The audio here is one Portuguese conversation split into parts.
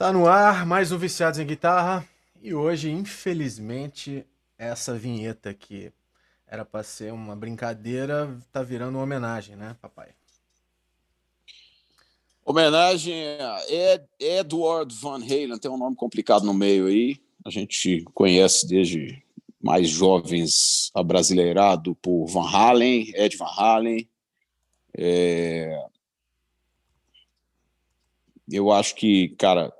Tá no ar mais um Viciados em Guitarra e hoje, infelizmente, essa vinheta que era para ser uma brincadeira tá virando uma homenagem, né, papai? Homenagem a Ed, Edward Van Halen, tem um nome complicado no meio aí. A gente conhece desde mais jovens abrasileirado por Van Halen, Ed Van Halen. É... Eu acho que, cara,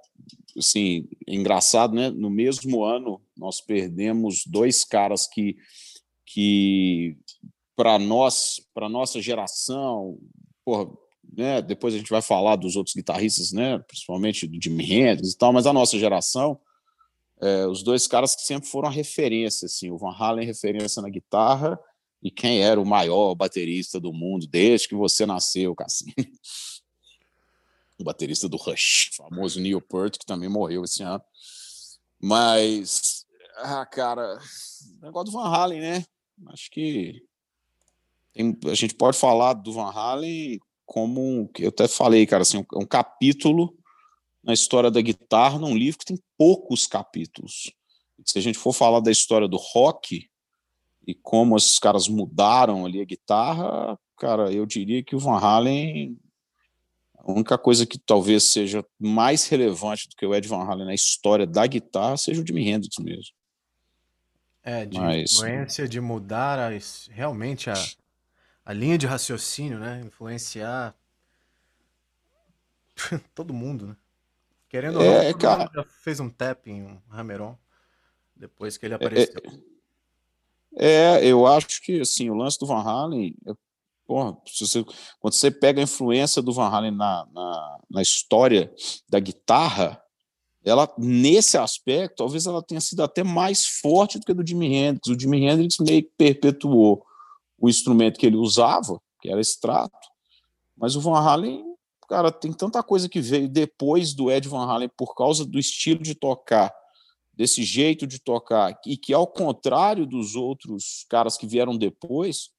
assim, engraçado, né? No mesmo ano, nós perdemos dois caras que, que para nós, para nossa geração, porra, né? Depois a gente vai falar dos outros guitarristas, né? Principalmente do Jimi Hendrix e tal, mas a nossa geração, é, os dois caras que sempre foram a referência, assim, o Van Halen referência na guitarra e quem era o maior baterista do mundo desde que você nasceu, Cassim. O baterista do Rush, famoso Neil Peart, que também morreu esse ano. Mas, ah, cara, negócio do Van Halen, né? Acho que tem, a gente pode falar do Van Halen como eu até falei, cara, assim, um, um capítulo na história da guitarra num livro que tem poucos capítulos. Se a gente for falar da história do rock e como esses caras mudaram ali a guitarra, cara, eu diria que o Van Halen a única coisa que talvez seja mais relevante do que o Ed Van Halen na história da guitarra seja o Jimi Hendrix mesmo. É, de Mas... influência de mudar a, realmente a, a linha de raciocínio, né? Influenciar todo mundo, né? Querendo ou é, não, cara... já fez um tap em um Hammeron depois que ele é, apareceu. É, é, eu acho que assim, o lance do Van Halen, porra, você, quando você pega a influência do Van Halen na, na, na, história da guitarra, ela, nesse aspecto, talvez ela tenha sido até mais forte do que a do Jimi Hendrix. O Jimi Hendrix meio que perpetuou o instrumento que ele usava, que era extrato, mas o Van Halen, cara, tem tanta coisa que veio depois do Ed Van Halen por causa do estilo de tocar, desse jeito de tocar, e que, ao contrário dos outros caras que vieram depois,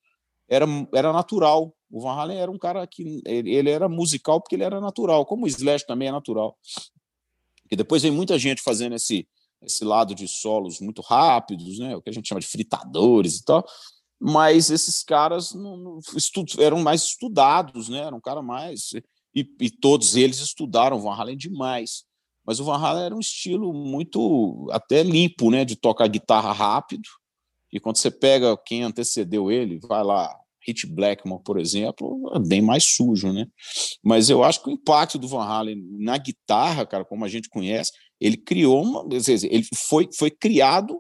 era, era natural. O Van Halen era um cara que ele, ele era musical porque ele era natural, como o Slash também é natural. E depois vem muita gente fazendo esse esse lado de solos muito rápidos, né, o que a gente chama de fritadores e tal. Mas esses caras não, não, eram mais estudados, né? Eram um cara mais e, e, todos eles estudaram Van Halen demais. Mas o Van Halen era um estilo muito até limpo, né, de tocar guitarra rápido. E quando você pega quem antecedeu ele, vai lá, Hit Blackmore, por exemplo, é bem mais sujo, né? Mas eu acho que o impacto do Van Halen na guitarra, cara, como a gente conhece, ele criou uma, ele foi, foi criado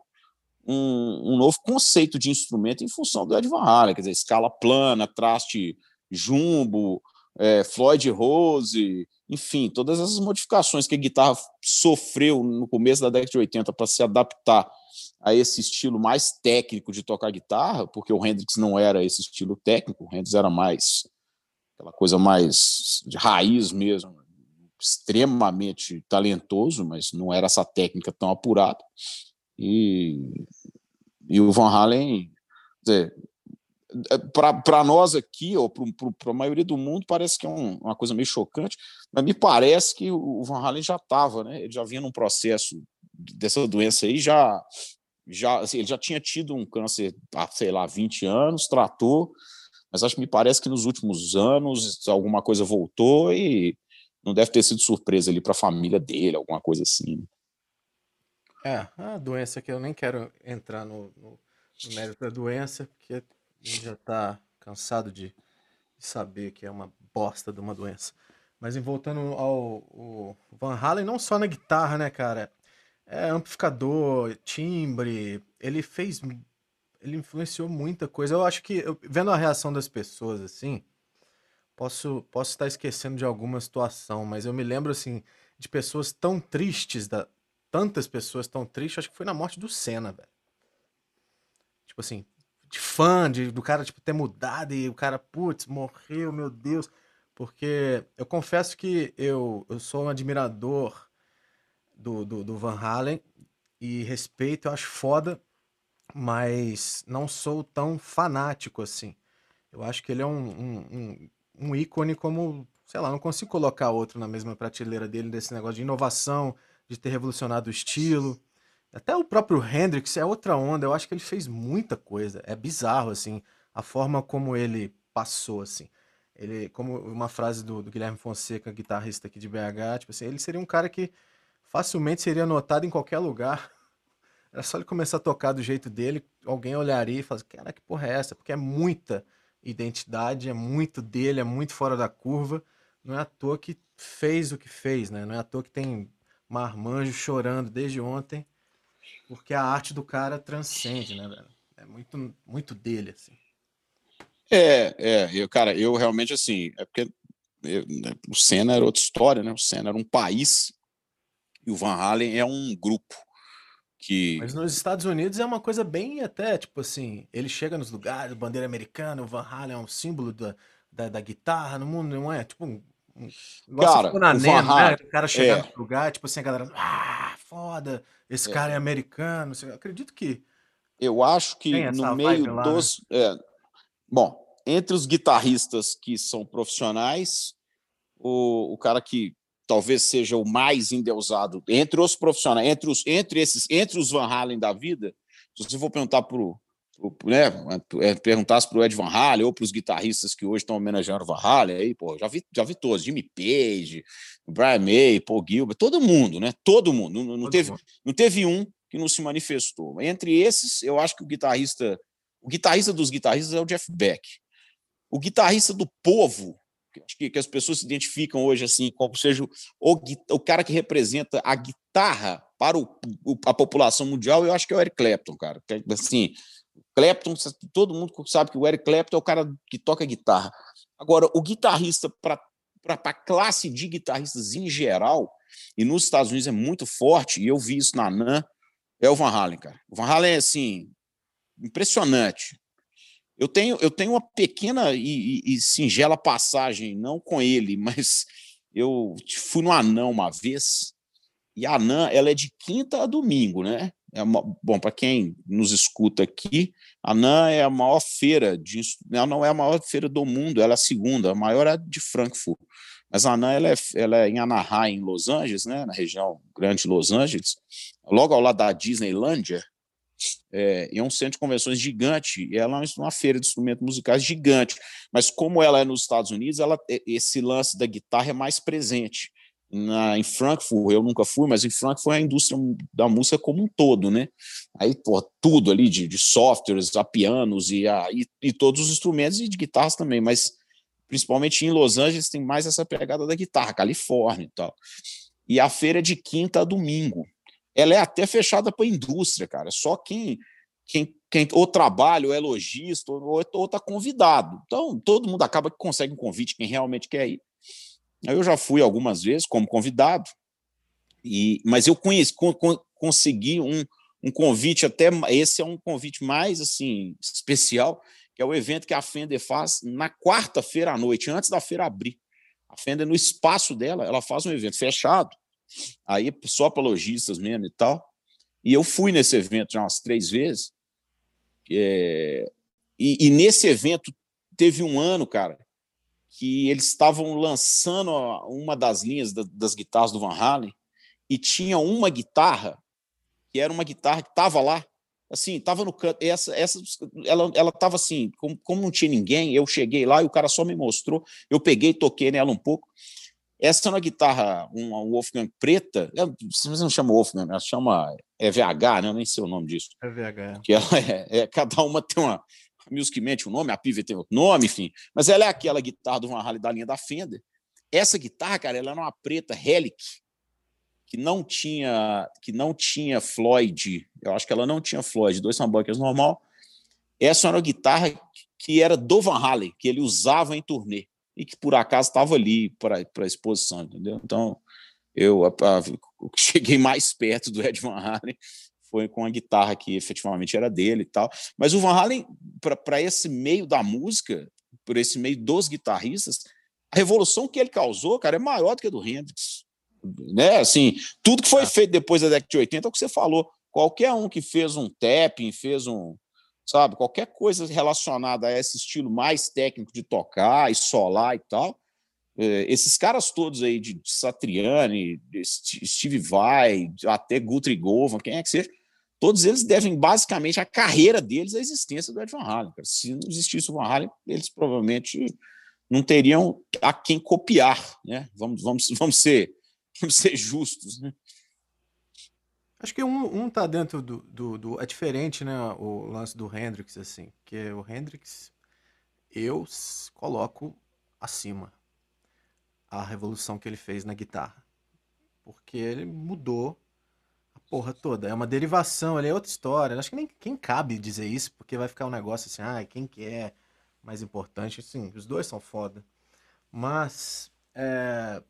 um, um novo conceito de instrumento em função do Ed Van Halen, quer dizer, escala plana, traste jumbo, é, Floyd Rose, enfim, todas essas modificações que a guitarra sofreu no começo da década de 80 para se adaptar a esse estilo mais técnico de tocar guitarra, porque o Hendrix não era esse estilo técnico, o Hendrix era mais aquela coisa mais de raiz mesmo, extremamente talentoso, mas não era essa técnica tão apurada. E, e o Van Halen, para nós aqui, ou para a maioria do mundo, parece que é um, uma coisa meio chocante, mas me parece que o Van Halen já estava, né? ele já vinha num processo dessa doença aí já já, assim, ele já tinha tido um câncer há, sei lá, 20 anos, tratou, mas acho que me parece que nos últimos anos alguma coisa voltou e não deve ter sido surpresa ali para a família dele, alguma coisa assim. É, a doença que eu nem quero entrar no, no, no mérito da doença, porque já está cansado de, saber que é uma bosta de uma doença. Mas voltando ao, Van Halen, não só na guitarra, né, cara? É, amplificador, timbre, ele fez. Ele influenciou muita coisa. Eu acho que, eu, vendo a reação das pessoas, assim, posso, posso estar esquecendo de alguma situação, mas eu me lembro, assim, de pessoas tão tristes, da, tantas pessoas tão tristes, acho que foi na morte do Senna, velho. Tipo assim, de fã, de, do cara, tipo, ter mudado e o cara, putz, morreu, meu Deus. Porque eu confesso que eu, eu sou um admirador do, do, do Van Halen e respeito, eu acho foda, mas não sou tão fanático assim. Eu acho que ele é um, um, um, um ícone como, sei lá, não consigo colocar outro na mesma prateleira dele desse negócio de inovação, de ter revolucionado o estilo. Até o próprio Hendrix é outra onda, eu acho que ele fez muita coisa. É bizarro, assim, a forma como ele passou, assim. Ele, como uma frase do, do Guilherme Fonseca, guitarrista aqui de BH, tipo assim, ele seria um cara que facilmente seria notado em qualquer lugar. Era só ele começar a tocar do jeito dele, alguém olharia e falaria, cara, que porra é essa? Porque é muita identidade, é muito dele, é muito fora da curva. Não é à toa que fez o que fez, né? Não é à toa que tem marmanjo chorando desde ontem porque a arte do cara transcende, né, velho? É muito, muito dele, assim. É, é, eu, cara, eu realmente, assim, é porque eu, né, o Senna era outra história, né? O Senna era um país e o Van Halen é um grupo que... Mas nos Estados Unidos é uma coisa bem até, tipo assim, ele chega nos lugares, bandeira americana, o Van Halen é um símbolo da, da, da guitarra no mundo, não é? Tipo, um, um, cara, na o, Van Halen, né? o cara chegar é. no lugar, tipo assim, a galera, ah, foda, esse é. cara é americano. Acredito que. Eu acho que no meio lá, dos. Né? É, bom, entre os guitarristas que são profissionais, o, o cara que talvez seja o mais endeusado entre os profissionais, entre os, entre esses, entre os Van Halen da vida, se você for perguntar para né, é, perguntasse para o Ed Van Halen ou para os guitarristas que hoje estão homenageando o Van Halen, aí, pô, já vi, já vi todos, Jimmy Page, Brian May, Paul Gilbert, todo mundo, né? Todo mundo. Não, não teve, mundo. não teve um que não se manifestou. Entre esses, eu acho que o guitarrista, o guitarrista dos guitarristas é o Jeff Beck. O guitarrista do povo, que, que as pessoas se identificam hoje assim, como seja o, o cara que representa a guitarra para o, a população mundial, eu acho que é o Eric Clapton, cara. Assim, Clapton, todo mundo sabe que o Eric Clapton é o cara que toca guitarra. Agora, o guitarrista, para a classe de guitarristas em geral, e nos Estados Unidos é muito forte, e eu vi isso na NAN, é o Van Halen, cara. O Van Halen é, assim, impressionante. Eu tenho, eu tenho uma pequena e, e, e singela passagem, não com ele, mas eu fui no Anã uma vez, e a ANAN, ela é de quinta a domingo, né? É uma, bom, para quem nos escuta aqui, a NAN é a maior feira de ela não é a maior feira do mundo, ela é a segunda, a maior é de Frankfurt. Mas a NAN ela é, ela é em Anaheim, em Los Angeles, né, na região grande de Los Angeles, logo ao lado da Disneylândia, é, é um centro de convenções gigante, e ela é uma feira de instrumentos musicais gigante. Mas como ela é nos Estados Unidos, ela, esse lance da guitarra é mais presente na, em Frankfurt, eu nunca fui, mas em Frankfurt é a indústria da música como um todo, né? Aí, pô, tudo ali de, de softwares, a pianos e, a, e, e, todos os instrumentos e de guitarras também, mas principalmente em Los Angeles tem mais essa pegada da guitarra, Califórnia e tal. E a feira é de quinta a domingo. Ela é até fechada para a indústria, cara. Só quem, quem, quem ou trabalha, ou é lojista, ou, ou tá convidado. Então, todo mundo acaba que consegue um convite, quem realmente quer ir. Eu já fui algumas vezes como convidado, e, mas eu conheci, con, consegui um, um convite até esse é um convite mais assim especial, que é o evento que a Fender faz na quarta-feira à noite, antes da feira abrir. A Fender no espaço dela, ela faz um evento fechado, aí só para lojistas mesmo e tal. E eu fui nesse evento já umas três vezes. É, e, e nesse evento teve um ano, cara, que eles estavam lançando uma das linhas das guitarras do Van Halen e tinha uma guitarra que era uma guitarra que estava lá, assim, estava no canto. Essa, essa, ela, ela estava assim, como, como não tinha ninguém, eu cheguei lá e o cara só me mostrou. Eu peguei, toquei nela um pouco. Essa é uma guitarra, uma Wolfgang preta, você não chama Wolfgang, ela chama EVH, né? Eu nem sei o nome disso. EVH. É. Que ela é, é, cada uma tem uma, Music mente o nome, a Pive tem outro nome, enfim. Mas ela é aquela guitarra do Van Halen da linha da Fender. Essa guitarra, cara, ela era uma preta Relic, que não tinha que não tinha Floyd. Eu acho que ela não tinha Floyd, dois humbuckers normal. Essa era uma guitarra que era do Van Halen, que ele usava em turnê e que por acaso estava ali para a exposição, entendeu? Então, eu cheguei mais perto do Ed Van Halen foi com a guitarra que efetivamente era dele e tal. Mas o Van Halen, para esse meio da música, por esse meio dos guitarristas, a revolução que ele causou, cara, é maior do que a do Hendrix. Né? Assim, tudo que foi é. feito depois da década de 80 é o que você falou. Qualquer um que fez um tapping, fez um, sabe, qualquer coisa relacionada a esse estilo mais técnico de tocar e solar e tal, é, esses caras todos aí de Satriani, Steve Vai, até Guthrie Govan, quem é que seja, todos eles devem basicamente a carreira deles à existência do Ed Van Halen. Se não existisse o Van Halen, eles provavelmente não teriam a quem copiar, né? Vamos, vamos, vamos ser, vamos ser justos, né? Acho que um, um tá dentro do, do, do, É diferente, né? O lance do Hendrix, assim. Que o Hendrix, eu coloco acima a revolução que ele fez na guitarra. Porque ele mudou porra toda. É uma derivação, ele é outra história. Acho que nem quem cabe dizer isso, porque vai ficar um negócio assim, ah, quem que é mais importante? Sim, os dois são foda. Mas. É...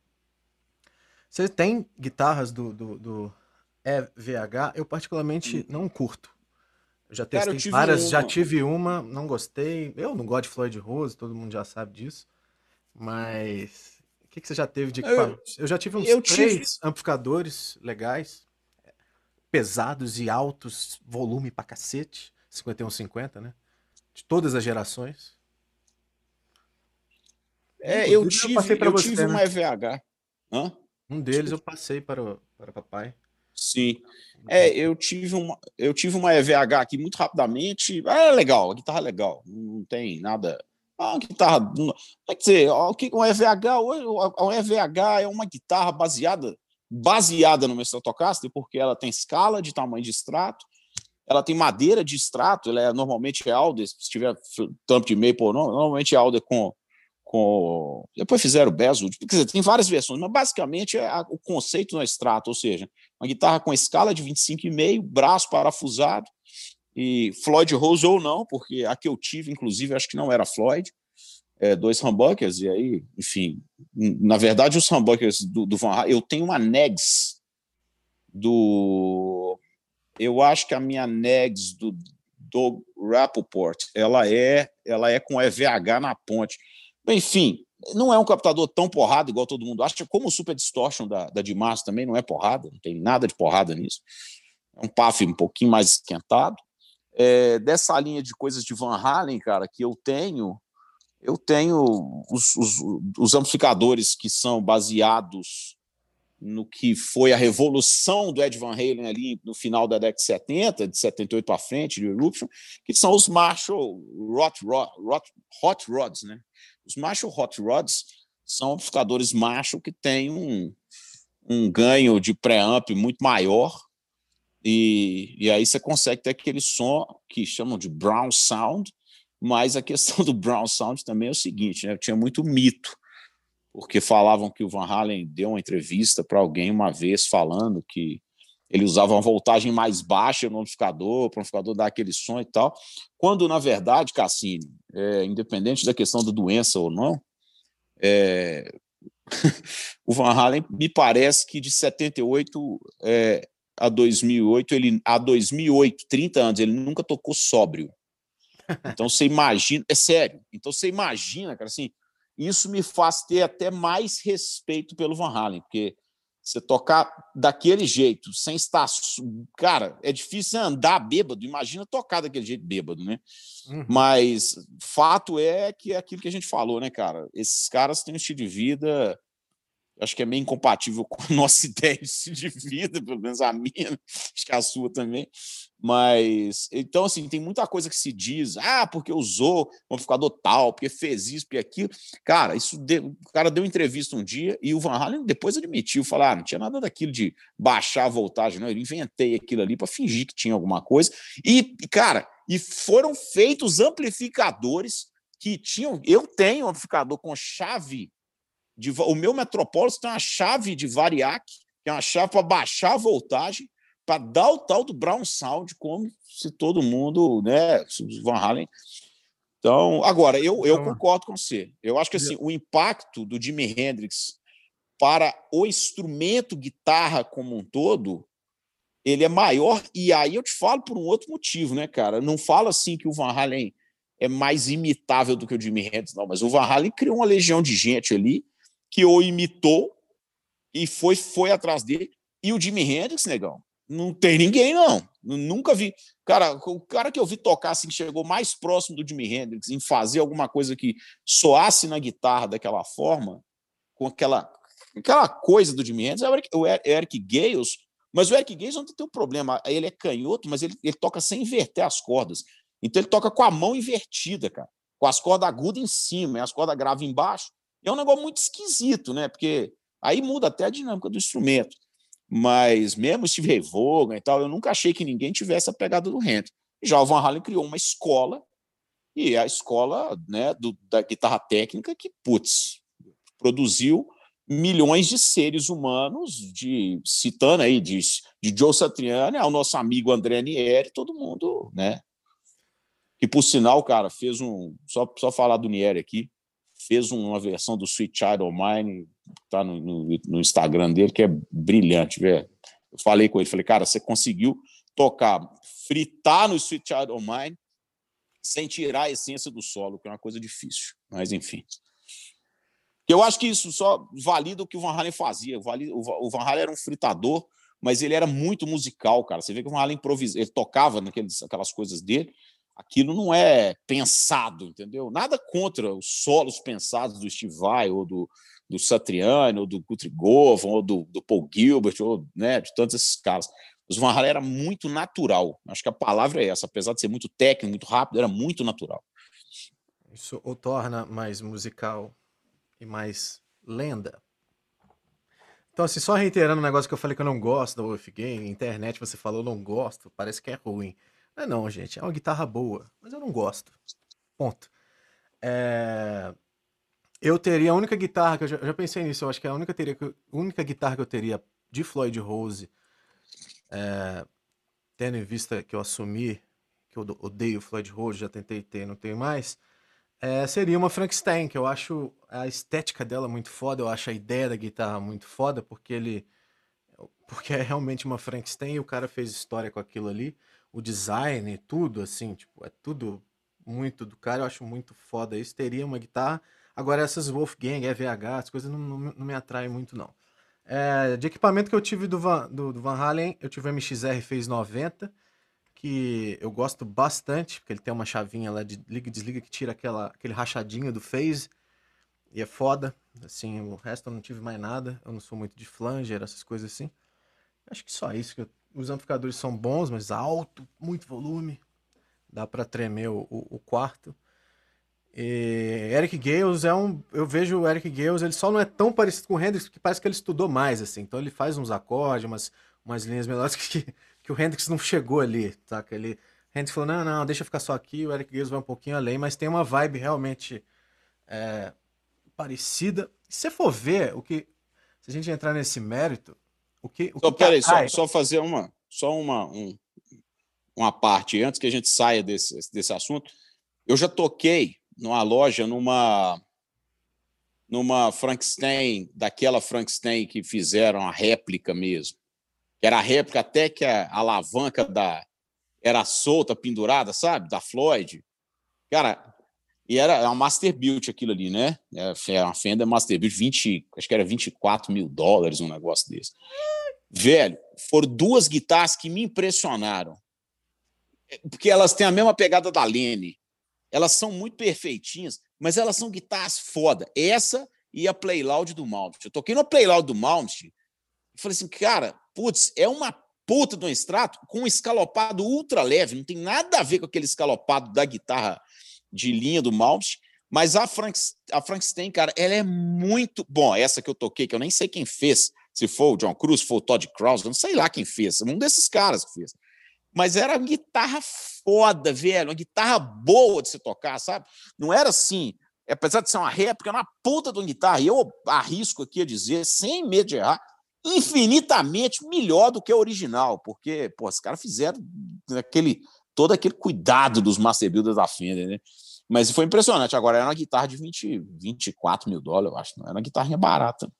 Você tem guitarras do, do, do EVH, eu particularmente hum. não curto. Eu já testei Cara, várias, uma. já tive uma, não gostei. Eu não gosto de Floyd Rose, todo mundo já sabe disso. Mas o que, que você já teve de equipamento? Eu, eu já tive uns três tive... amplificadores legais, pesados e altos, volume pra cacete, 5150, né? De todas as gerações. É, eu tive, eu, eu você, tive né? uma EVH. Hã? Um deles eu passei para o, para papai. Sim. É, eu tive uma, eu tive uma EVH aqui muito rapidamente. É legal, a guitarra é legal, não tem nada. A guitarra. Quer dizer, o que um EVH, um EVH é uma guitarra baseada baseada no Stratocaster, porque ela tem escala de tamanho de extrato, ela tem madeira de extrato, ela é normalmente é Alder, se tiver tampo de maple, não, normalmente é Alder com com. Depois fizeram bezel, quer dizer, tem várias versões, mas basicamente é a, o conceito no extrato, ou seja, uma guitarra com escala de 25,5, braço parafusado, e Floyd Rose ou não, porque a que eu tive, inclusive, acho que não era Floyd, é, dois humbuckers, e aí, enfim, na verdade, os humbuckers do, do Van Halen, eu tenho uma Negs do. Eu acho que a minha Negs do do Rappaport, ela é, ela é com EVH na ponte. Enfim, não é um captador tão porrada igual todo mundo acha, como o Super Distortion da, da Dimas também não é porrada, não tem nada de porrada nisso. É um PAF um pouquinho mais esquentado. É, dessa linha de coisas de Van Halen, cara, que eu tenho, eu tenho os, os, os amplificadores que são baseados no que foi a revolução do Ed Van Halen ali no final da década de 70, de 78 para frente, de Eruption, que são os Marshall Hot, Hot Rods, né? Os Marshall Hot Rods são amplificadores Marshall que têm um, um ganho de preamp muito maior e, e aí você consegue ter aquele som que chamam de brown sound, mas a questão do brown sound também é o seguinte, né? Tinha muito mito, porque falavam que o Van Halen deu uma entrevista para alguém uma vez falando que ele usava uma voltagem mais baixa no amplificador, para o amplificador dar aquele som e tal, quando, na verdade, Cassini, é, independente da questão da doença ou não, é, o Van Halen me parece que de 78 é, a 2008, ele, a 2008, 30 anos, ele nunca tocou sóbrio. Então você imagina, é sério, então você imagina, cara, assim, isso me faz ter até mais respeito pelo Van Halen, porque você tocar daquele jeito, sem estar. Cara, é difícil andar bêbado. Imagina tocar daquele jeito bêbado, né? Uhum. Mas fato é que é aquilo que a gente falou, né, cara? Esses caras têm um estilo de vida acho que é meio incompatível com a nossa ideia de vida, pelo menos a minha, acho que a sua também. Mas, então, assim, tem muita coisa que se diz, ah, porque usou um amplificador tal, porque fez isso, porque aquilo. Cara, isso deu, o cara deu entrevista um dia e o Van Halen depois admitiu, falar, ah, não tinha nada daquilo de baixar a voltagem, não, eu inventei aquilo ali para fingir que tinha alguma coisa. E, cara, e foram feitos amplificadores que tinham. Eu tenho um amplificador com chave de, o meu Metropolis tem uma chave de variac, que é uma chave para baixar a voltagem, para dar o tal do Brown Sound, como se todo mundo, né, Van Halen. Então, agora, eu, eu concordo com você. Eu acho que assim, o impacto do Jimi Hendrix para o instrumento guitarra como um todo, ele é maior. E aí eu te falo por um outro motivo, né, cara? Não falo assim que o Van Halen é mais imitável do que o Jimi Hendrix, não, mas o Van Halen criou uma legião de gente ali que o imitou e foi, foi atrás dele. E o Jimi Hendrix, negão, não tem ninguém, não. Nunca vi. Cara, o cara que eu vi tocar assim, que chegou mais próximo do Jimi Hendrix em fazer alguma coisa que soasse na guitarra daquela forma, com aquela, aquela coisa do Jimi Hendrix é o Eric, Gales, mas o Eric Gales não tem um problema. Ele é canhoto, mas ele, ele toca sem inverter as cordas. Então ele toca com a mão invertida, cara. Com as cordas agudas em cima e as cordas graves embaixo. E é um negócio muito esquisito, né? Porque aí muda até a dinâmica do instrumento. Mas mesmo Steve Ray Vaughan e tal, eu nunca achei que ninguém tivesse a pegada do Hendrix. Já o Van Halen criou uma escola, e é a escola né, do, da guitarra técnica que, putz, produziu milhões de seres humanos, de citando aí de, de Joe Satriani ao nosso amigo André Nieri, todo mundo, né? Que por sinal, cara, fez um só só falar do Nieri aqui, fez uma versão do Sweet Child of Mine, tá no, no, no Instagram dele que é brilhante, velho. Eu falei com ele, falei, cara, você conseguiu tocar, fritar no Sweet Child of Mine sem tirar a essência do solo, que é uma coisa difícil. Mas enfim. Eu acho que isso só valida o que o Van Halen fazia. O Van Halen era um fritador, mas ele era muito musical, cara. Você vê que o Van Halen improvisa, ele tocava naqueles, aquelas coisas dele. Aquilo não é pensado, entendeu? Nada contra os solos pensados do Steve Vai, ou do, do Satriani, ou do Guthrie ou do, do Paul Gilbert, ou né, de todos esses caras. Os Van Halen era muito natural. Acho que a palavra é essa. Apesar de ser muito técnico, muito rápido, era muito natural. Isso o torna mais musical e mais lenda. Então, assim, só reiterando um negócio que eu falei que eu não gosto da Wolfgang, internet você falou não gosto, parece que é ruim. É não, gente, é uma guitarra boa, mas eu não gosto. Ponto. É... Eu teria a única guitarra que eu já, eu já, pensei nisso, eu acho que é a única, teria, a única guitarra que eu teria de Floyd Rose, é... tendo em vista que eu assumi que eu odeio Floyd Rose, já tentei ter, não tenho mais é, seria uma Frankenstein, que eu acho a estética dela muito foda, eu acho a ideia da guitarra muito foda, porque ele. Porque é realmente uma Frankenstein e o cara fez história com aquilo ali. O design, tudo, assim, tipo, é tudo muito do cara, eu acho muito foda isso. Teria uma guitarra. Agora, essas Wolfgang, EVH, as coisas não, não, não me atraem muito, não. É, de equipamento que eu tive do Van, do, do Van Halen, eu tive o MXR Phase 90 que eu gosto bastante, porque ele tem uma chavinha lá de liga e desliga que tira aquela, aquele rachadinho do phase. E é foda. Assim, o resto eu não tive mais nada. Eu não sou muito de flanger, essas coisas assim. Acho que só isso. Os amplificadores são bons, mas alto, muito volume. Dá para tremer o, o, quarto. E Eric Gales é um. Eu vejo o Eric Gales, ele só não é tão parecido com o Hendrix, porque parece que ele estudou mais, assim. Então ele faz uns acordes, umas, umas linhas melhores que, que o Hendrix não chegou ali, tá? Que ele, Hendrix falou, não, não, deixa ficar só aqui, o Eric Gales vai um pouquinho além, mas tem uma vibe realmente é, parecida. Se você for ver, o que, se a gente entrar nesse mérito, o que... O só, que peraí, só, só fazer uma, só uma, um, uma parte, antes que a gente saia desse, desse assunto, eu já toquei numa loja, numa numa Frankenstein, daquela Frankenstein que fizeram a réplica mesmo era a réplica até que a alavanca da era solta, pendurada, sabe? Da Floyd. Cara, e era uma Master Built aquilo ali, né? Era é, uma Fender Master Built, 20, acho que era 24 mil dólares, um negócio desse. Velho, foram duas guitarras que me impressionaram. Porque elas têm a mesma pegada da Lene. Elas são muito perfeitinhas, mas elas são guitarras foda. Essa e a Play Loud do Mount. Eu toquei no Play Loud do Mount e falei assim, cara, putz, é uma puta um extrato com um escalopado ultra leve, não tem nada a ver com aquele escalopado da guitarra de linha do Malmsteen, mas a, Frank, a Frankenstein, cara, ela é muito. Bom, essa que eu toquei, que eu nem sei quem fez, se for o John Cruz, se for o Todd Krause, não sei lá quem fez, um desses caras que fez. Mas era uma guitarra foda, velho, uma guitarra boa de se tocar, sabe? Não era assim, apesar de ser uma réplica, era uma puta de uma guitarra. E eu arrisco aqui a dizer, sem medo de errar, infinitamente melhor do que o original, porque, pô, os caras fizeram aquele, todo aquele cuidado dos master builders da Fender, né? Mas foi impressionante. Agora era uma guitarra de 20, 24 mil dólares, eu acho. Não era uma guitarrinha barata.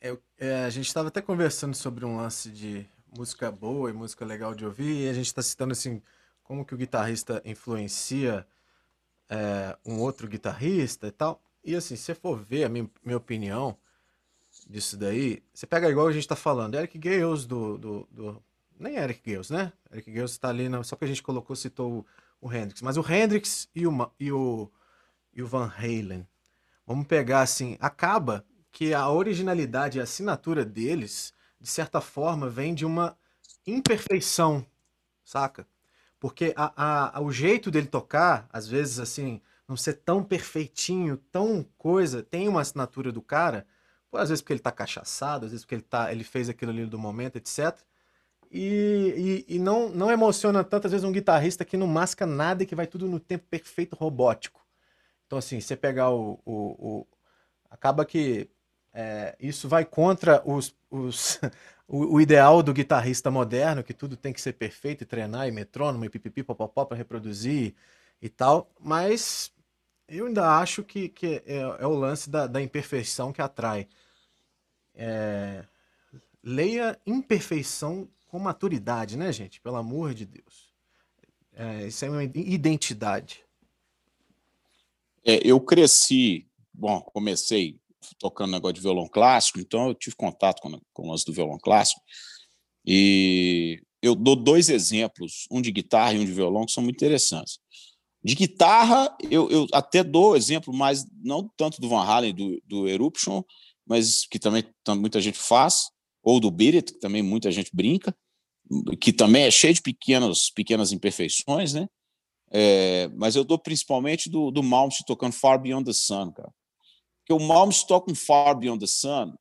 É, é, a gente estava até conversando sobre um lance de música boa e música legal de ouvir, e a gente está citando assim como que o guitarrista influencia é, um outro guitarrista e tal. E assim, se você for ver a minha, minha opinião, disso daí, você pega igual a gente tá falando, Eric Gales do, do, do nem Eric Gales, né? Eric Gales está ali, na, só que a gente colocou, citou o, Hendrix, mas o Hendrix e o, e o, e o Van Halen. vamos pegar assim, acaba que a originalidade e a assinatura deles, de certa forma, vem de uma imperfeição, saca? Porque a, a, o jeito dele tocar, às vezes assim, não ser tão perfeitinho, tão coisa, tem uma assinatura do cara, às vezes porque ele tá cachaçado, às vezes porque ele, tá, ele fez aquilo ali do momento, etc. E, e, e, não, não emociona tanto, às vezes, um guitarrista que não masca nada e que vai tudo no tempo perfeito robótico. Então, assim, você pegar o. o, o acaba que é, isso vai contra os, os, o, o, ideal do guitarrista moderno, que tudo tem que ser perfeito e treinar, e metrônomo, e pipipi, popopó para reproduzir e tal. Mas eu ainda acho que, que é, é o lance da, da imperfeição que atrai. É, leia imperfeição com maturidade, né, gente? Pelo amor de Deus. É, isso é uma identidade. É, eu cresci, bom, comecei tocando negócio de violão clássico, então eu tive contato com, com as do violão clássico. E eu dou dois exemplos, um de guitarra e um de violão, que são muito interessantes. De guitarra, eu, eu até dou exemplo, mas não tanto do Van Halen, do, do Eruption, mas que também muita gente faz, ou do Beat que também muita gente brinca que também é cheio de pequenas, pequenas imperfeições, né? É, mas eu dou principalmente do, do Malmsteen tocando Far Beyond the Sun, cara. Porque o Malmsteen toca um Far Beyond the Sun,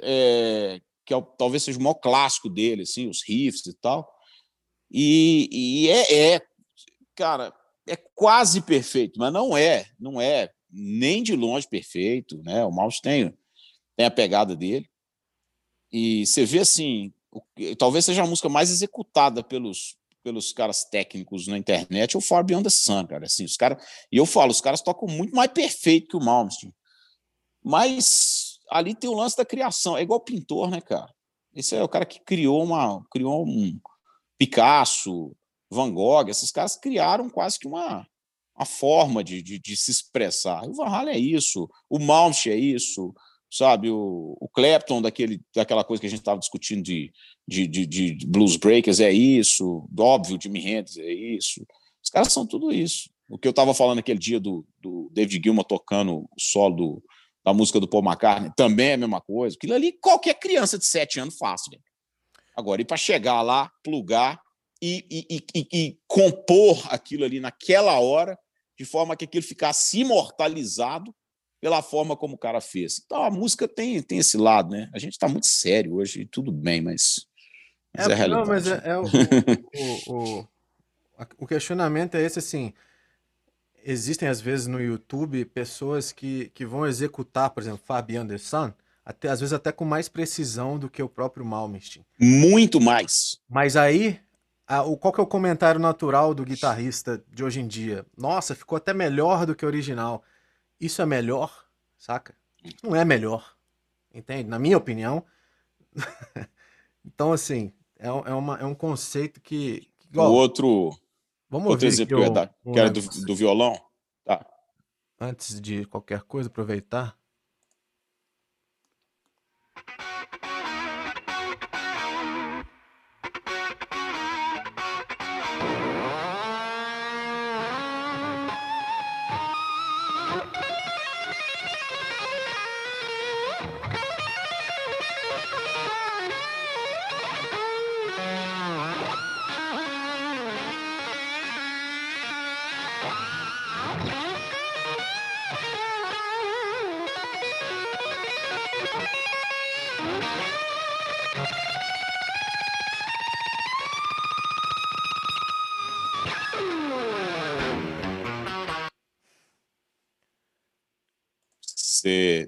é, que é, talvez seja o maior clássico dele, assim, os riffs e tal. E, e é, é, cara, é quase perfeito, mas não é, não é nem de longe perfeito, né? O Malmsteen tem, tem a pegada dele. E você vê assim, talvez seja a música mais executada pelos pelos caras técnicos na internet, é o Far Beyond the Sun, cara. Assim, os caras, e eu falo, os caras tocam muito mais perfeito que o Malmsteen. Mas ali tem o lance da criação, é igual pintor, né, cara? Esse é o cara que criou uma, criou um Picasso, Van Gogh, esses caras criaram quase que uma, uma forma de, de, de se expressar. O Van Halen é isso, o Malmsteen é isso, sabe? O, o Clapton, daquele, daquela coisa que a gente estava discutindo de, de, de, de, blues breakers, é isso. Óbvio, Jimi Hendrix é isso. Os caras são tudo isso. O que eu estava falando aquele dia do, do David Gilmour tocando o solo do, da música do Paul McCartney, também é a mesma coisa. Aquilo ali, qualquer criança de sete anos faz. Né? Agora, e para chegar lá, plugar e, e, e, e compor aquilo ali naquela hora, de forma que aquilo ficasse imortalizado pela forma como o cara fez. Então a música tem, tem esse lado, né? A gente está muito sério hoje e tudo bem, mas, mas é, é. Não, mas é, é o, o, o, o, questionamento é esse assim. Existem às vezes no YouTube pessoas que, que vão executar, por exemplo, Fabi Anderson, até, às vezes até com mais precisão do que o próprio Malmsteen. Muito mais. Mas aí, a, o, qual que é o comentário natural do guitarrista de hoje em dia? Nossa, ficou até melhor do que o original isso é melhor, saca? Não é melhor, entende? Na minha opinião. então, assim, é, é, uma, é um conceito que. que o outro. Vamos outro exemplo que, eu, que era do, do violão. Tá. Antes de qualquer coisa, aproveitar.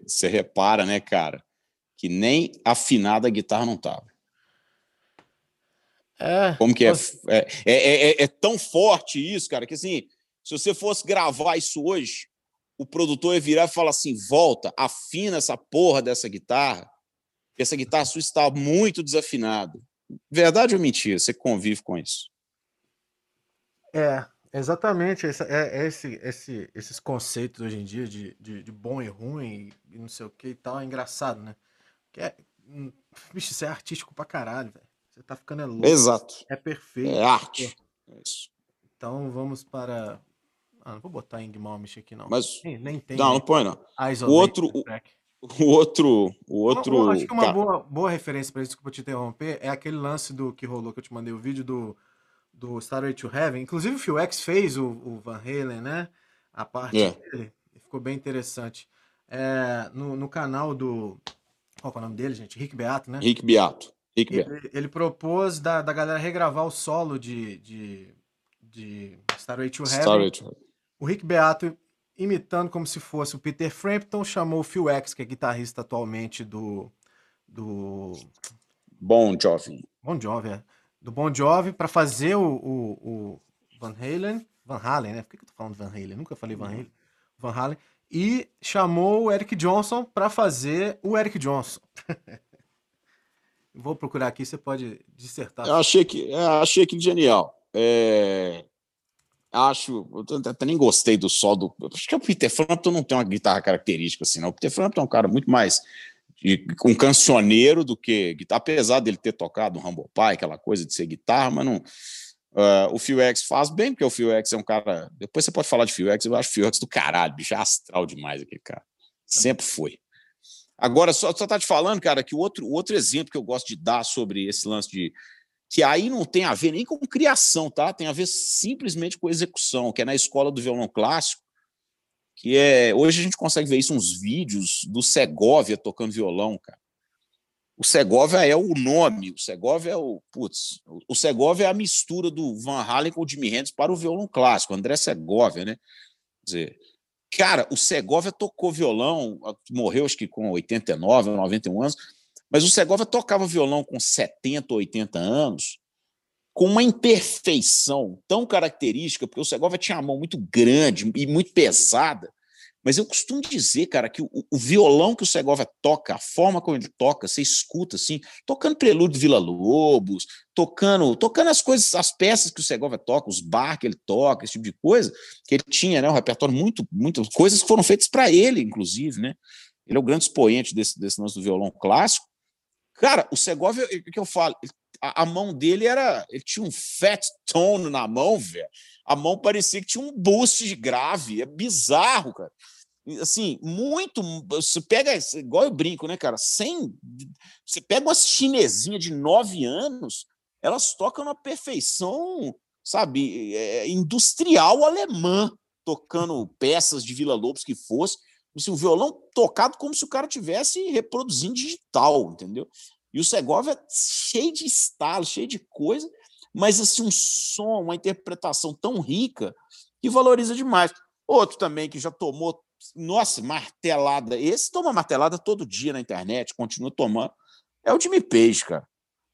Você repara, né, cara, que nem afinada a guitarra não tava. É, Como que é? É, é, é, é tão forte isso, cara, que assim, se você fosse gravar isso hoje, o produtor ia virar e falar assim: volta, afina essa porra dessa guitarra, essa guitarra sua está muito desafinada. Verdade ou mentira? Você convive com isso? É, Exatamente, esse, é, é esse, esse, esses conceitos hoje em dia de, de, de, bom e ruim e não sei o que e tal, é engraçado, né? Que é, hum, bicho, isso é artístico pra caralho, velho. Você tá ficando é louco. Exato. É perfeito. É arte. É então vamos para Ah, não vou botar Ingmalmish aqui, não. Mas. Nem, nem tem. Não, né? não põe, não. O outro. O, outro. O outro. Uma- acho que uma boa, boa referência para isso, desculpa te interromper, é aquele lance do que rolou que eu te mandei o vídeo do, do Starway to Heaven. Inclusive o Phil X fez o, o Van Halen, né? A parte É. dele. Ficou bem interessante. É, no, no canal do. Qual é o nome dele, gente? Rick Beato, né? Rick Beato. Rick Beato. Ele, ele propôs da, da galera regravar o solo de, de, de Starway to Heaven. Starway to Heaven. O Rick Beato, imitando como se fosse o Peter Frampton, chamou o Phil X, que é guitarrista atualmente do, do Bon Jovi. Bon Jovi, é, do Bon Jovi, para fazer o, o, o Van Halen, Van Halen, né? Por que que eu tô falando Van Halen? Nunca falei Van Halen. Van Halen. E chamou o Eric Johnson para fazer o Eric Johnson. Vou procurar aqui, você pode dissertar. Eu achei que, é, achei aquilo genial. É, acho. Eu até nem gostei do sol do. Acho que o Peter Frampton não tem uma guitarra característica assim, não. O Peter Frampton é um cara muito mais. De- um cancioneiro do que guitarra, apesar dele ter tocado um Humble Pie, aquela coisa de ser guitarra, mas não. ah, o Phil X faz bem, porque o Phil X é um cara. Depois você pode falar de Phil X, eu acho o Phil X do caralho, bicho, é astral demais aquele cara. Sempre foi. Agora, só, só tá te falando, cara, que o outro, o outro exemplo que eu gosto de dar sobre esse lance de. Que aí não tem a ver nem com criação, tá? Tem a ver simplesmente com execução, que é na escola do violão clássico, que é. Hoje a gente consegue ver isso uns vídeos do Segovia tocando violão, cara. O Segovia é o nome, o Segovia é o. Putz, o Segovia é a mistura do Van Halen com o Jimi Hendrix para o violão clássico, André Segovia, né? Quer dizer, Cara, o Segovia tocou violão, morreu acho que com 89, 91 anos, mas o Segovia tocava violão com 70, 80 anos, com uma imperfeição tão característica, porque o Segovia tinha a mão muito grande e muito pesada. Mas eu costumo dizer, cara, que o, o violão que o Segovia toca, a forma como ele toca, você escuta assim, tocando prelúdio Vila Lobos, tocando, tocando as coisas, as peças que o Segovia toca, os bar que ele toca, esse tipo de coisa, que ele tinha, né, um repertório muito, muito coisas que foram feitas para ele, inclusive, né? Ele é o grande expoente desse, desse do violão clássico. Cara, o Segovia, o que eu falo? A, a mão dele era. Ele tinha um fat tone na mão, velho. A mão parecia que tinha um boost de grave. É bizarro, cara. Assim, muito. Você pega. Igual eu brinco, né, cara? Sem. Você pega umas chinesinhas de nove anos, elas tocam na perfeição, sabe, é, industrial alemã, tocando peças de Vila Lobos que fosse. Assim, o violão tocado como se o cara tivesse reproduzindo digital, entendeu? E o Segovia cheio de estalo, cheio de coisa, mas assim, um som, uma interpretação tão rica que valoriza demais. Outro também que já tomou, nossa, martelada. Esse toma martelada todo dia na internet, continua tomando. É o Jimmy Page, cara.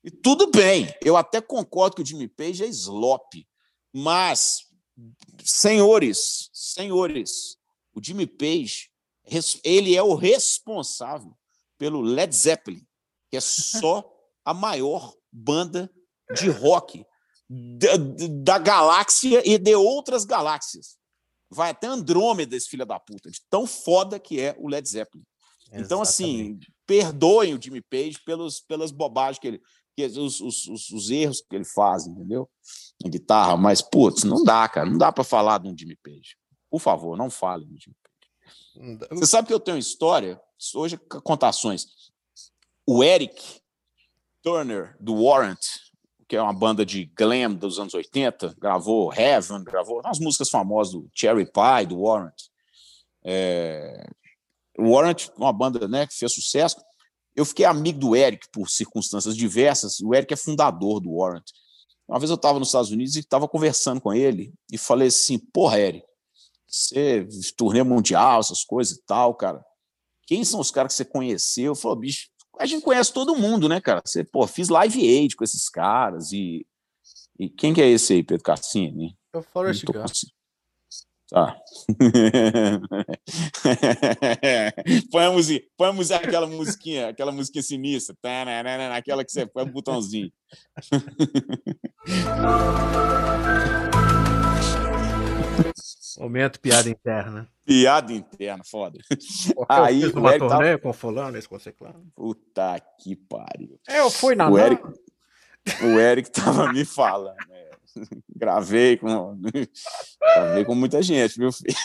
E tudo bem, eu até concordo que o Jimmy Page é slop, mas, senhores, senhores, o Jimmy Page, ele é o responsável pelo Led Zeppelin, que é só a maior banda de rock da, da galáxia e de outras galáxias. Vai até Andrômeda, esse filho da puta, de tão foda que é o Led Zeppelin. Então, assim, Exatamente. perdoem o Jimmy Page pelos, pelas bobagens que ele. Que os, os, os, os erros que ele faz, entendeu? Na guitarra, mas, putz, não dá, cara. Não dá para falar de um Jimmy Page. Por favor, não falem do Jimmy. Você sabe que eu tenho história, hoje, contações. O Eric Turner, do Warrant, que é uma banda de glam dos anos 80, gravou Heaven, gravou umas músicas famosas do Cherry Pie, do Warrant. É... Warrant, uma banda né, que fez sucesso. Eu fiquei amigo do Eric por circunstâncias diversas. O Eric é fundador do Warrant. Uma vez eu estava nos Estados Unidos e estava conversando com ele e falei assim: Porra, Eric, você turnê mundial, essas coisas e tal, cara. Quem são os caras que você conheceu? Falou, bicho, a gente conhece todo mundo, né, cara? Você, pô, fiz live aid com esses caras e. E quem que é esse aí, Pedro Cassini? É o Forrest Gump. Tá. põe, a musiquinha, põe a musiquinha, aquela musiquinha, aquela musiquinha sinistra, Tananana, aquela que você põe o botãozinho. Momento piada interna. Piada interna, foda. Aí, Aí, eu fiz o uma Eric tava- com fulano, esse ciclano. Puta que pariu. É, eu fui na O. Eric- O Eric tava me falando. né? Gravei com, gravei com muita gente, viu, filho?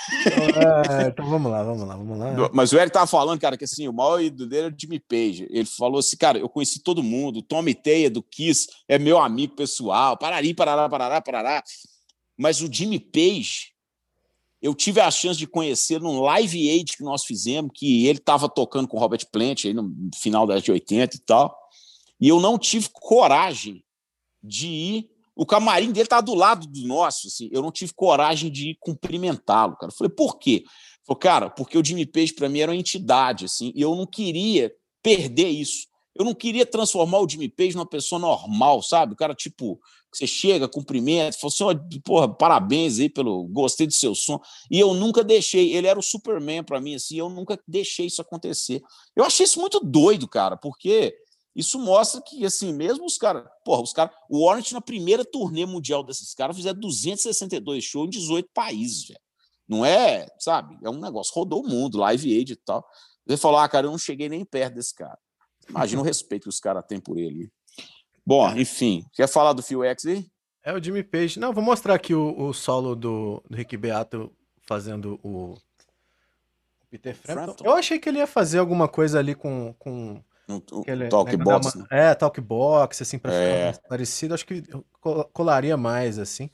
É, então vamos lá, vamos lá, vamos lá. Mas o Eric tava falando, cara, que assim, o maior ídolo dele é o Jimmy Page. Ele falou assim, cara, eu conheci todo mundo, o Tommy Teia do Kiss é meu amigo pessoal, parari, parará, parará, parará. Mas o Jimmy Page, eu tive a chance de conhecer num Live Aid que nós fizemos, que ele estava tocando com Robert Plant aí no final da década de 80 e tal. E eu não tive coragem de ir. O camarim dele tá do lado do nosso, assim. Eu não tive coragem de ir cumprimentá-lo, cara. Eu falei, por quê? Falei, cara, porque o Jimmy Page para mim era uma entidade, assim, e eu não queria perder isso. Eu não queria transformar o Jimmy Page numa pessoa normal, sabe? O cara, tipo, você chega, cumprimenta, fala assim, porra, parabéns aí pelo, gostei do seu som. E eu nunca deixei, ele era o Superman para mim, assim, eu nunca deixei isso acontecer. Eu achei isso muito doido, cara, porque isso mostra que, assim, mesmo os caras. Porra, os caras. O Warrant, na primeira turnê mundial desses caras, fizeram 262 shows em 18 países, velho. Não é, sabe? É um negócio, rodou o mundo, Live Aid e tal. Ele falou: ah, cara, eu não cheguei nem perto desse cara. Imagina o respeito que os caras têm por ele. Bom, enfim. Quer falar do Phil X aí? É o Jimmy Page. Não, vou mostrar aqui o, o solo do, do Rick Beato fazendo o, Peter Frampton. Frampton. Eu achei que ele ia fazer alguma coisa ali com, com um, um talkbox. Né? É, talkbox, assim, pra é. ficar mais parecido. Acho que colaria mais, assim.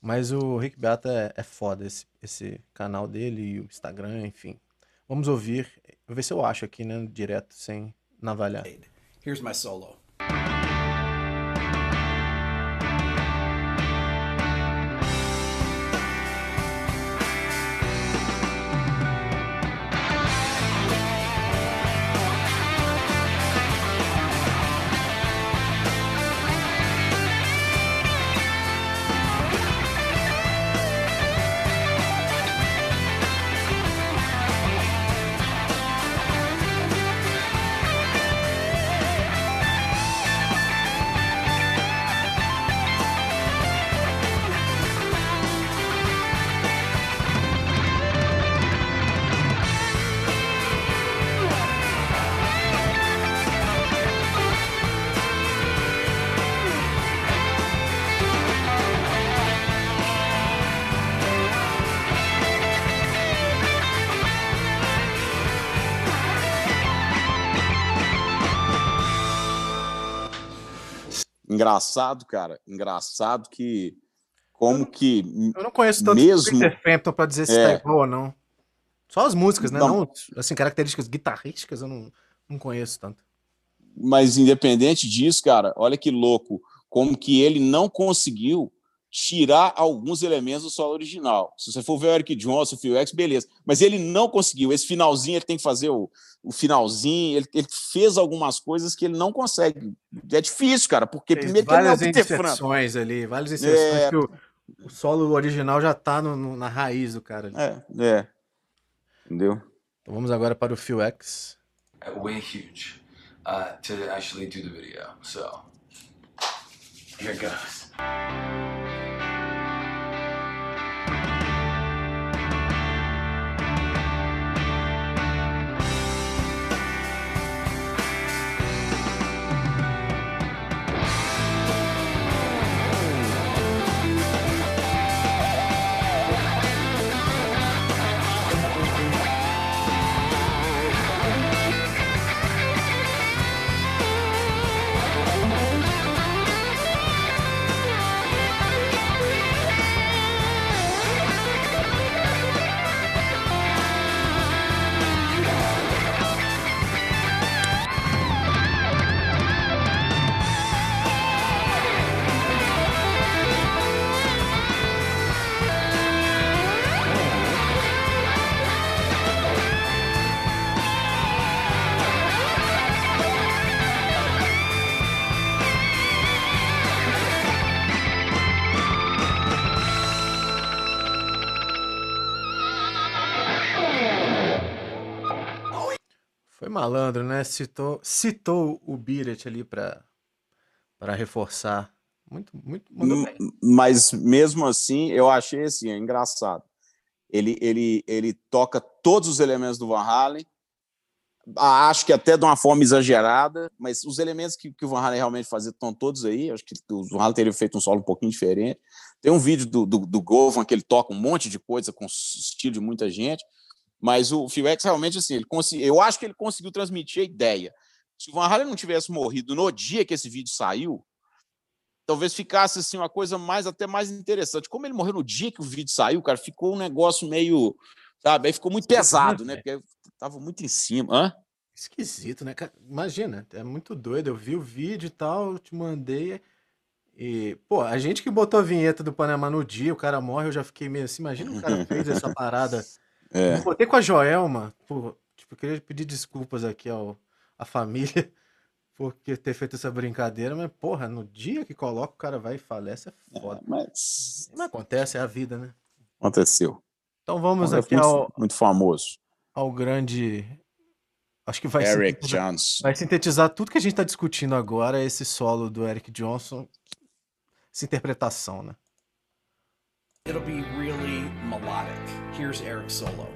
Mas o Rick Beata é, é foda, esse, esse canal dele e o Instagram, enfim. Vamos ouvir. Vou ver se eu acho aqui, né? Direto, sem navalhar. Here's my solo. Engraçado, cara. Engraçado que. Como eu, que. Eu não conheço tanto mesmo... Frampton pra dizer se tá é. tá igual ou não. Só as músicas, né? Não, não assim, características guitarrísticas eu não, não conheço tanto. Mas independente disso, cara, olha que louco. Como que ele não conseguiu tirar alguns elementos do solo original. Se você for ver o Eric Johnson, o Phil X, beleza. Mas ele não conseguiu. Esse finalzinho, ele tem que fazer o, o finalzinho. Ele, ele, fez algumas coisas que ele não consegue. É difícil, cara, porque fez primeiro que ele não é inserções ali, várias inserções é... que o, o, solo original já tá no, no, na raiz do cara. Ali. É, é. Entendeu? Então vamos agora para o Phil X. Way huge uh, to actually do the video. So, here it goes. Malandro, né? Citou, citou o Biret ali para reforçar. Muito, muito. Mas mesmo assim, eu achei assim, é engraçado. Ele, ele, ele toca todos os elementos do Van Halen, acho que até de uma forma exagerada, mas os elementos que, que o Van Halen realmente fazia estão todos aí. Acho que o Van Halen teria feito um solo um pouquinho diferente. Tem um vídeo do, do, do Govan que ele toca um monte de coisa com estilo de muita gente, mas o Phil X realmente assim, ele eu acho que ele conseguiu transmitir a ideia. Se o Van Halen não tivesse morrido no dia que esse vídeo saiu, talvez ficasse assim uma coisa mais até mais interessante. Como ele morreu no dia que o vídeo saiu, cara, ficou um negócio meio, sabe, aí ficou muito pesado, né? Porque tava muito em cima. Hã? Esquisito, né? Imagina, é muito doido. Eu vi o vídeo e tal, eu te mandei. E, pô, a gente que botou a vinheta do Panamá no dia, o cara morre, eu já fiquei meio assim. Imagina o cara fez essa parada. É. Botei com a Joelma, tipo, eu queria pedir desculpas aqui ao à família por ter feito essa brincadeira, mas, porra, no dia que coloca, o cara vai e falece, é foda. É, mas... mas acontece, é a vida, né? Aconteceu. Então vamos é aqui muito, ao. Muito famoso. Ao grande Acho que vai, Eric Johnson. vai sintetizar tudo que a gente está discutindo agora, esse solo do Eric Johnson, essa interpretação, né? It'll be really melodic. Here's Eric solo.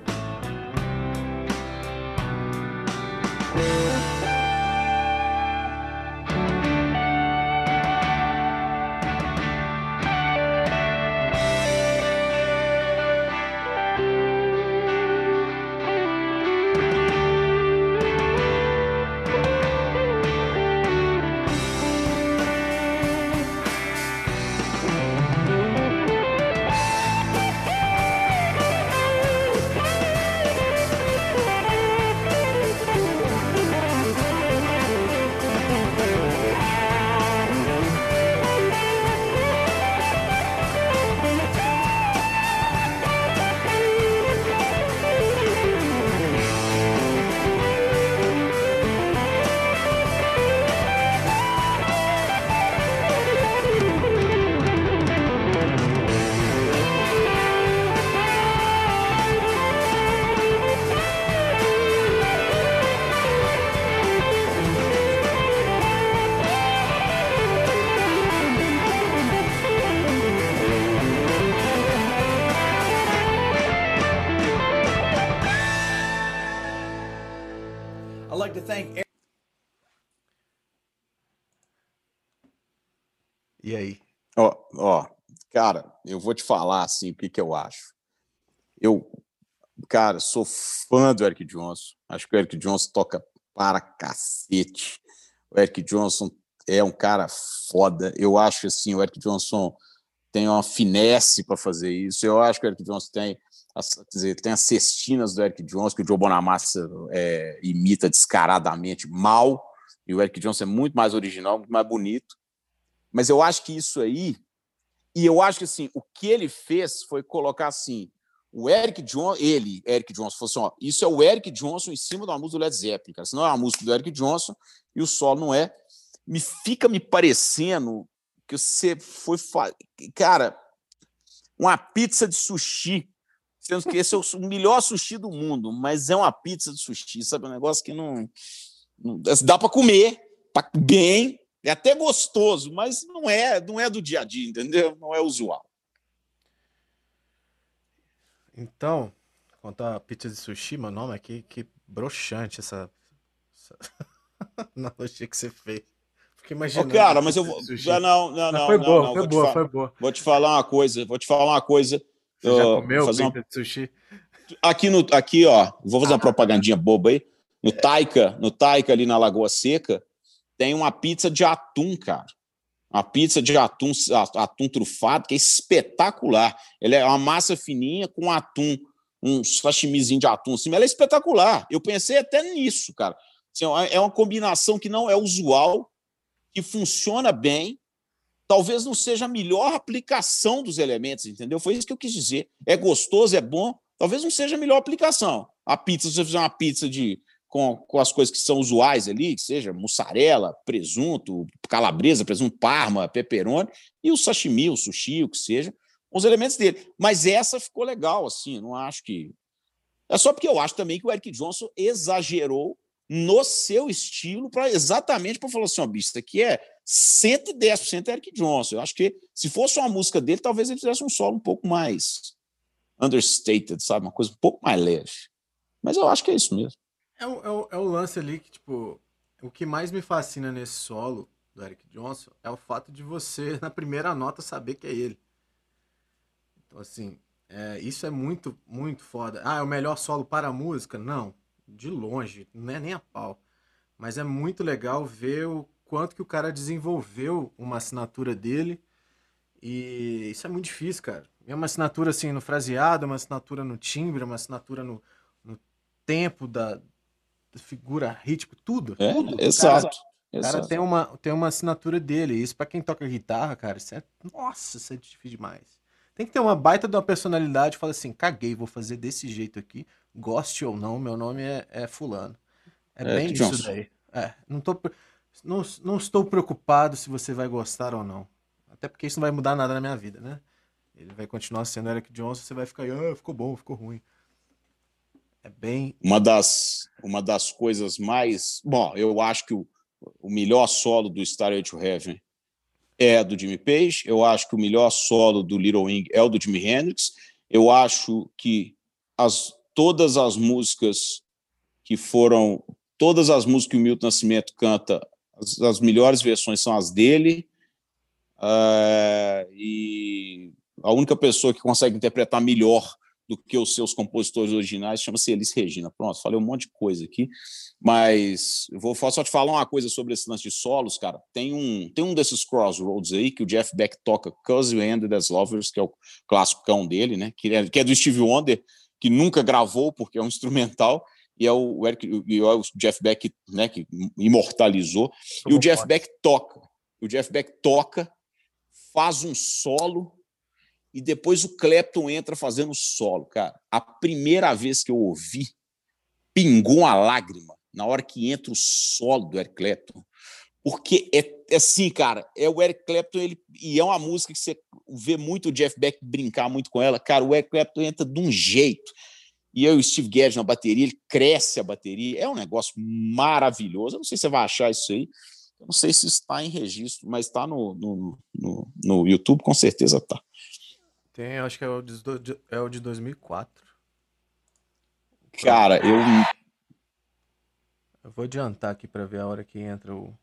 E aí? Ó, ó, cara, eu vou te falar assim o que, que eu acho. Eu, cara, sou fã do Eric Johnson. Acho que o Eric Johnson toca para cacete. O Eric Johnson é um cara foda. Eu acho assim, o Eric Johnson tem uma finesse para fazer isso. Eu acho que o Eric Johnson tem, as, quer dizer, tem as cestinas do Eric Johnson que o Joe Bonamassa é, imita descaradamente mal. E o Eric Johnson é muito mais original, muito mais bonito. Mas eu acho que isso aí, e eu acho que assim, o que ele fez foi colocar assim, o Eric Johnson, ele, Eric Johnson, falou assim: ó, isso é o Eric Johnson em cima de uma música do Led Zeppelin, cara. Senão é uma música do Eric Johnson e o solo não é. Me fica me parecendo que você foi. Cara, uma pizza de sushi. Sendo que esse é o melhor sushi do mundo, mas é uma pizza de sushi, sabe? Um negócio que não. não dá para comer tá bem, é até gostoso, mas não é, não é do dia a dia, entendeu? Não é usual. Então, quanto a pizza de sushi, meu nome aqui, que broxante essa, essa analogia que você fez. Fiquei imaginando. Oh, cara, mas eu vou. Não, não, não, não. Foi não, boa, não, foi boa, foi boa. Vou te falar uma coisa, vou te falar uma coisa. Você já comeu pizza uma... de sushi? Aqui, no, aqui, ó, vou fazer uma propagandinha boba aí. No Taika, no Taika ali na Lagoa Seca, tem uma pizza de atum, cara. Uma pizza de atum, atum trufado, que é espetacular. Ela é uma massa fininha com atum, um sashimizinho de atum assim, ela é espetacular. Eu pensei até nisso, cara. Assim, é uma combinação que não é usual, que funciona bem. Talvez não seja a melhor aplicação dos elementos, entendeu? Foi isso que eu quis dizer. É gostoso, é bom, talvez não seja a melhor aplicação. A pizza, se você fizer uma pizza de com, com as coisas que são usuais ali, que seja mussarela, presunto, calabresa, presunto parma, pepperoni, e o sashimi, o sushi, o que seja, os elementos dele. Mas essa ficou legal, assim, não acho que. É só porque eu acho também que o Eric Johnson exagerou no seu estilo para exatamente para falar assim, ó, bicho, isso aqui é 110% Eric Johnson. Eu acho que se fosse uma música dele, talvez ele fizesse um solo um pouco mais understated, sabe? Uma coisa um pouco mais leve. Mas eu acho que é isso mesmo. É o, é, o, é o lance ali que, tipo, o que mais me fascina nesse solo do Eric Johnson é o fato de você, na primeira nota, saber que é ele. Então, assim, é, isso é muito, muito foda. Ah, é o melhor solo para a música? Não, de longe, não é nem a pau. Mas é muito legal ver o quanto que o cara desenvolveu uma assinatura dele. E isso é muito difícil, cara. É uma assinatura assim no fraseado, uma assinatura no timbre, uma assinatura no, no tempo da, da figura rítmica, tudo. É, tudo. exato. O cara, cara tem, uma, tem uma assinatura dele. Isso para quem toca guitarra, cara, isso é. Nossa, isso é difícil demais. Tem que ter uma baita de uma personalidade e falar assim: caguei, vou fazer desse jeito aqui, goste ou não, meu nome é, é Fulano. É, é bem isso daí. É, não, tô, não, não estou preocupado se você vai gostar ou não. Até porque isso não vai mudar nada na minha vida, né? Ele vai continuar sendo Eric Johnson, você vai ficar, ah, ficou bom, ficou ruim. É bem. Uma das, uma das coisas mais. Bom, eu acho que o, o melhor solo do Starway to Heaven é do Jimmy Page. Eu acho que o melhor solo do Little Wing é o do Jimi Hendrix. Eu acho que as, todas as músicas que foram. Todas as músicas que o Milton Nascimento canta, as, as melhores versões são as dele. Uh, e a única pessoa que consegue interpretar melhor do que os seus compositores originais chama-se Elis Regina. Pronto, falei um monte de coisa aqui, mas vou só te falar uma coisa sobre esse lance de solos, cara. Tem um, tem um desses crossroads aí que o Jeff Beck toca, Cause You Ended as Lovers, que é o clássico dele, né? Que é, que é do Steve Wonder, que nunca gravou porque é um instrumental, e é o, Eric, e é o Jeff Beck né, que imortalizou. e o Jeff Beck toca. O Jeff Beck toca, faz um solo e depois o Clapton entra fazendo solo, cara. A primeira vez que eu ouvi, pingou uma lágrima na hora que entra o solo do Eric Clapton. Porque é, é assim, cara, é o Eric Clapton, ele, e é uma música que você vê muito o Jeff Beck brincar muito com ela. Cara, o Eric Clapton entra de um jeito. E eu e o Steve Gadd na bateria, ele cresce a bateria. É um negócio maravilhoso. Eu não sei se você vai achar isso aí. Eu não sei se está em registro, mas está no, no, no, no YouTube, com certeza está. Tem, acho que é o de, é o de 2004. Cara, eu. Eu vou adiantar aqui pra ver a hora que entra o.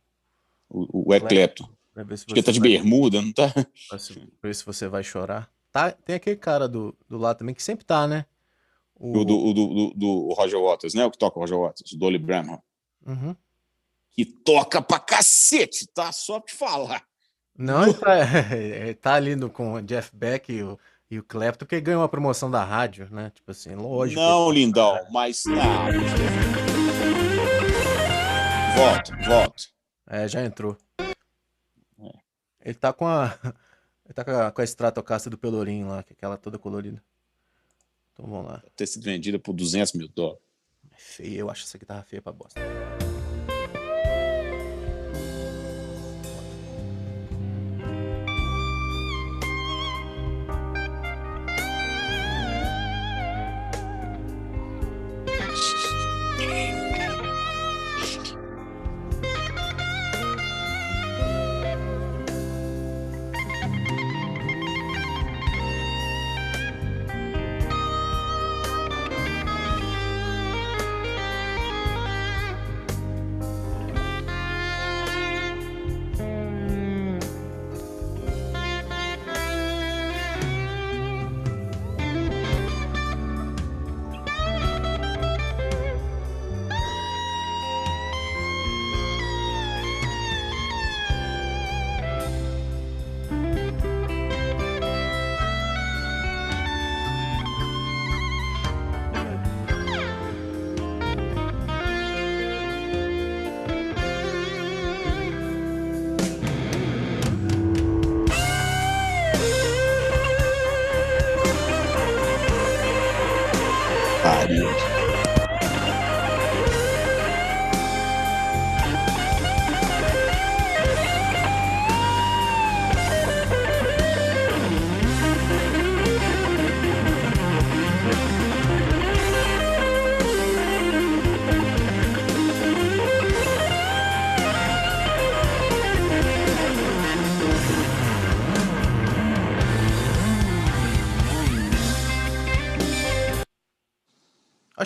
O, o Clapton. Acho que tá de vai... bermuda, não tá? Pra ver se você vai chorar. Tá, tem aquele cara do, do lado também que sempre tá, né? O... Do, do, do, do, Roger Waters, né? O que toca o Roger Waters, o Dolly Bramham. Uhum. Que toca pra cacete, tá? Só pra te falar. Não, ele tá, ele tá ali no, com o Jeff Beck e o, e o Clapton, que ganhou uma promoção da rádio, né? Tipo assim, lógico. Não, lindão, mas. Ah, voto, voto. É, já entrou. É. Ele tá com a. Ele tá com a, com a Stratocaster do Pelourinho lá, é aquela toda colorida. Então vamos lá. Ter sido vendida por 200 mil dólares. É feia, eu acho essa guitarra feia pra bosta.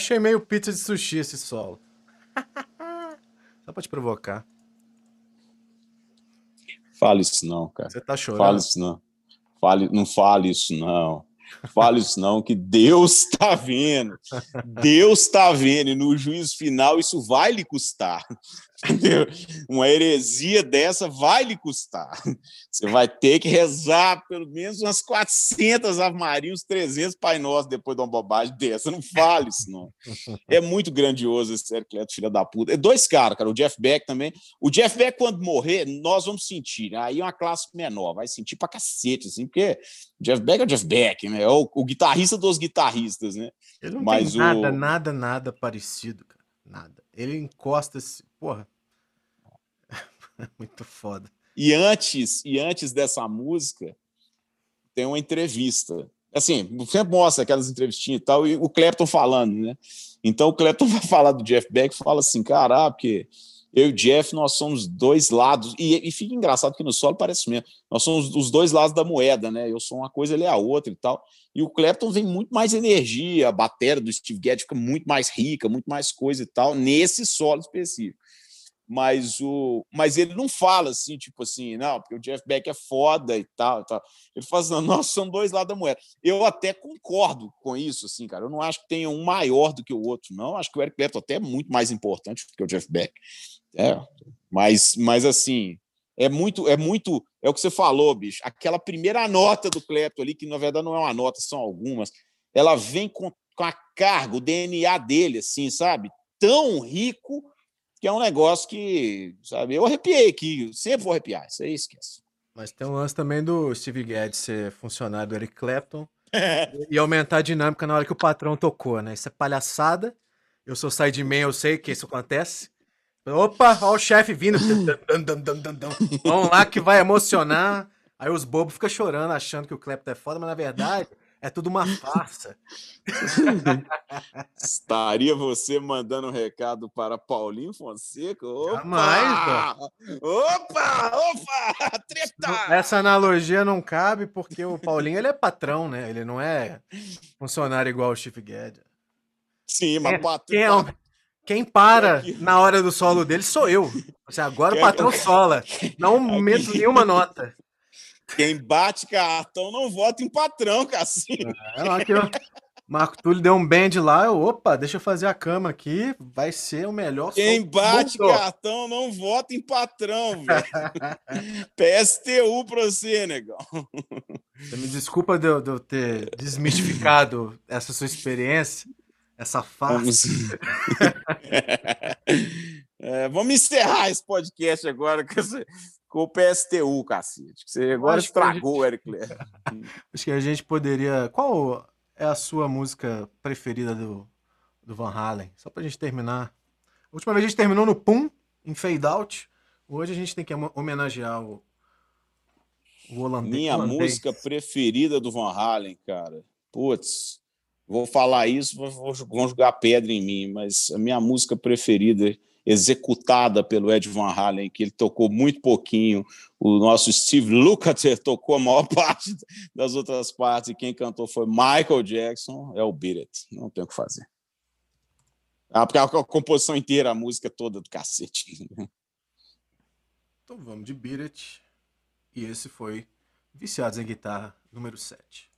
Achei meio pizza de sushi esse solo. Só pra te provocar. Fale isso não, cara. Você tá chorando? Fale isso não. Fale, não fale isso não. Fale isso não, que Deus está vendo. Deus está vendo, e no juízo final isso vai lhe custar. Uma heresia dessa vai lhe custar. Você vai ter que rezar pelo menos umas 400 Ave Maria, uns 300 Pai Nosso depois de uma bobagem dessa. Não fale isso, não. É muito grandioso esse Clapton, filha da puta. É dois caras, cara. O Jeff Beck também. O Jeff Beck, quando morrer, nós vamos sentir. Né? Aí é uma classe menor, vai sentir pra cacete, assim, porque o Jeff Beck é o Jeff Beck, né? É o, o guitarrista dos guitarristas, né? Ele não Mas tem nada, o- nada, nada parecido, cara. Nada. Ele encosta esse. Porra. Muito foda. E antes, e antes dessa música, tem uma entrevista. Assim, sempre mostra aquelas entrevistinhas e tal, e o Clapton falando, né? Então o Clapton vai falar do Jeff Beck fala assim, cara, ah, porque eu e o Jeff, nós somos dois lados, e, e fica engraçado que no solo parece mesmo, nós somos os dois lados da moeda, né? Eu sou uma coisa, ele é a outra e tal. E o Clapton vem muito mais energia, a bateria do Steve Gadd fica muito mais rica, muito mais coisa e tal, nesse solo específico mas o mas ele não fala assim, tipo assim, não, porque o Jeff Beck é foda e tal, e tal. Ele fala assim, nós são dois lados da moeda. Eu até concordo com isso, assim, cara. Eu não acho que tenha um maior do que o outro, não. Acho que o Eric Clapton até é muito mais importante do que o Jeff Beck. É, mas, mas assim, é muito, é muito, é o que você falou, bicho. Aquela primeira nota do Clapton ali, que na verdade não é uma nota, são algumas, ela vem com, com a carga, o DNA dele, assim, sabe? Tão rico que é um negócio que, sabe, eu arrepiei aqui, sempre vou arrepiar, isso aí esquece. Mas tem um lance também do Steve Gadd ser funcionário do Eric Clapton e aumentar a dinâmica na hora que o patrão tocou, né? Isso é palhaçada. Eu sou sideman, eu sei que isso acontece. Opa, ó o chefe vindo. Vamos lá que vai emocionar. Aí os bobos ficam chorando, achando que o Clapton é foda, mas na verdade é tudo uma farsa. Estaria você mandando um recado para Paulinho Fonseca? Opa! Jamais, Opa! Opa! Treta! Essa analogia não cabe porque o Paulinho ele é patrão, né? Ele não é funcionário igual o Steve Gadd. Sim, mas É, patrão- Quem, é o- quem para na hora do solo dele sou eu. Agora o Quem- patrão sola. Não meto nenhuma nota. Quem bate cartão não vota em patrão, cacete. É, lá que o Marco Túlio deu um bend lá. Eu, opa, deixa eu fazer a cama aqui. Vai ser o melhor Quem bate mundo. cartão não vota em patrão, velho. PSTU pra você, negão. Você me desculpa de eu, de eu ter desmistificado essa sua experiência, essa farsa. Vamos... É, vamos encerrar esse podcast agora com, esse- com o PSTU, cacete. Você agora acho estragou o Eric Clapton. Acho que a gente poderia. Qual é a sua música preferida do, do Van Halen? Só pra gente terminar. A última vez a gente terminou no Pum, em Fade Out. Hoje a gente tem que homenagear o, o holandês. Minha holandês. música preferida do Van Halen, cara. Putz, vou falar isso, vão jogar pedra em mim, mas a minha música preferida, executada pelo Ed Van Halen, que ele tocou muito pouquinho, o nosso Steve Lukather tocou a maior parte das outras partes, e quem cantou foi Michael Jackson, é o Beat It. Não tem o que fazer. Ah, porque a composição inteira, a música toda do cacete. Então vamos de Beat It. E esse foi Viciados em Guitarra, número 7.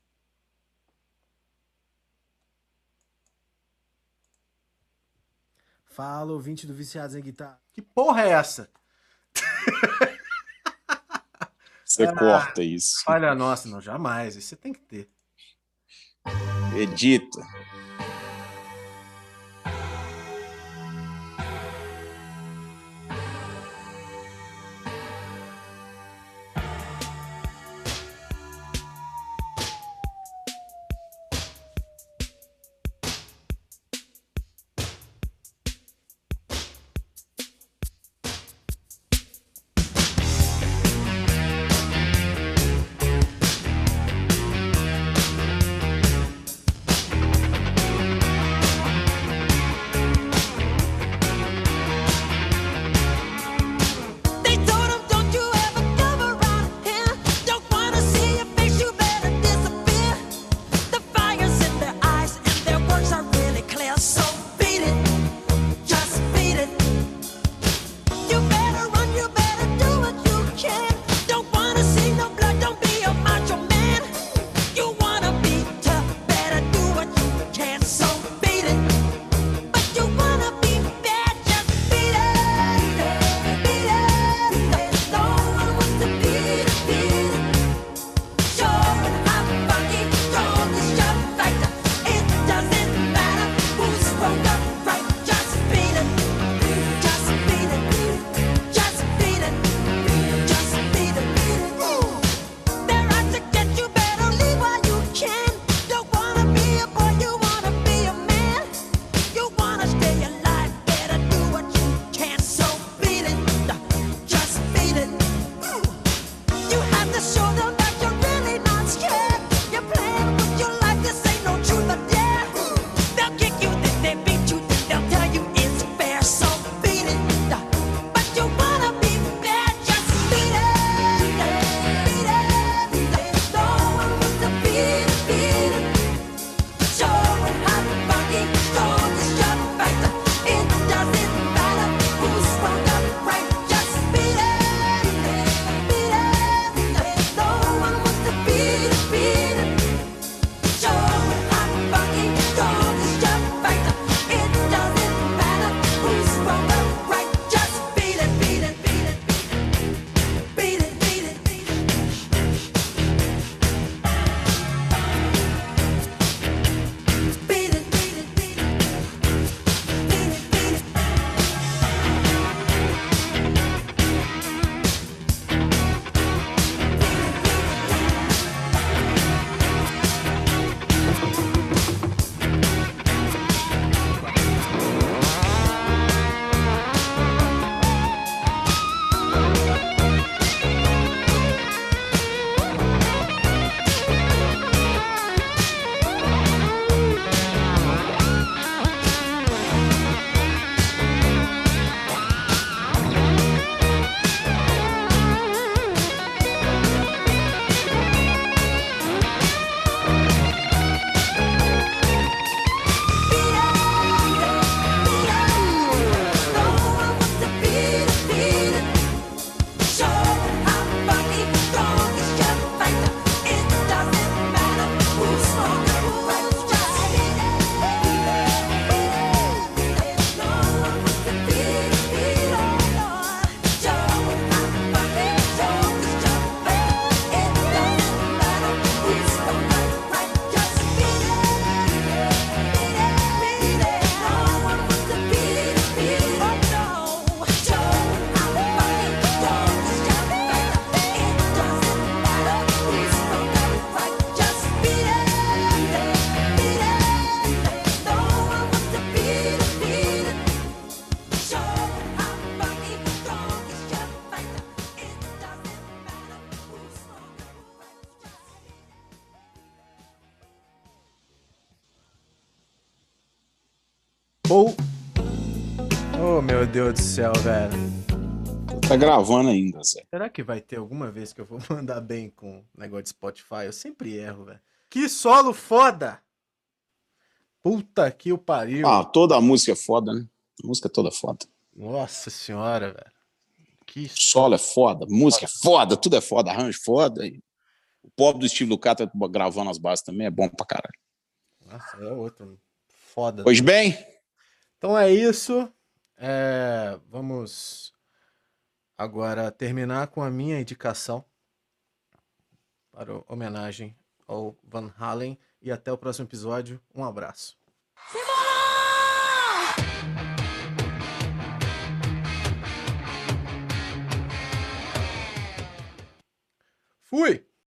Fala, ouvinte do Viciados em Guitarra. Que porra é essa? Você Ah. corta isso. Olha, nossa, não, jamais. Isso você tem que ter. Edita. Céu, velho. Tá gravando ainda, Zé. Será que vai ter alguma vez que eu vou mandar bem com o negócio de Spotify? Eu sempre erro, velho. Que solo foda! Puta que o pariu. Ah, toda a música é foda, né? A música é toda foda. Nossa senhora, velho. Que Solo é foda, música é foda, tudo é foda, arranjo foda. E o pobre do Steve Lukather gravando as bases também é bom pra caralho. Nossa, é outro. Foda. Pois bem, Então é isso. É, vamos agora terminar com a minha indicação para homenagem ao Van Halen. E até o próximo episódio. Um abraço. Fui!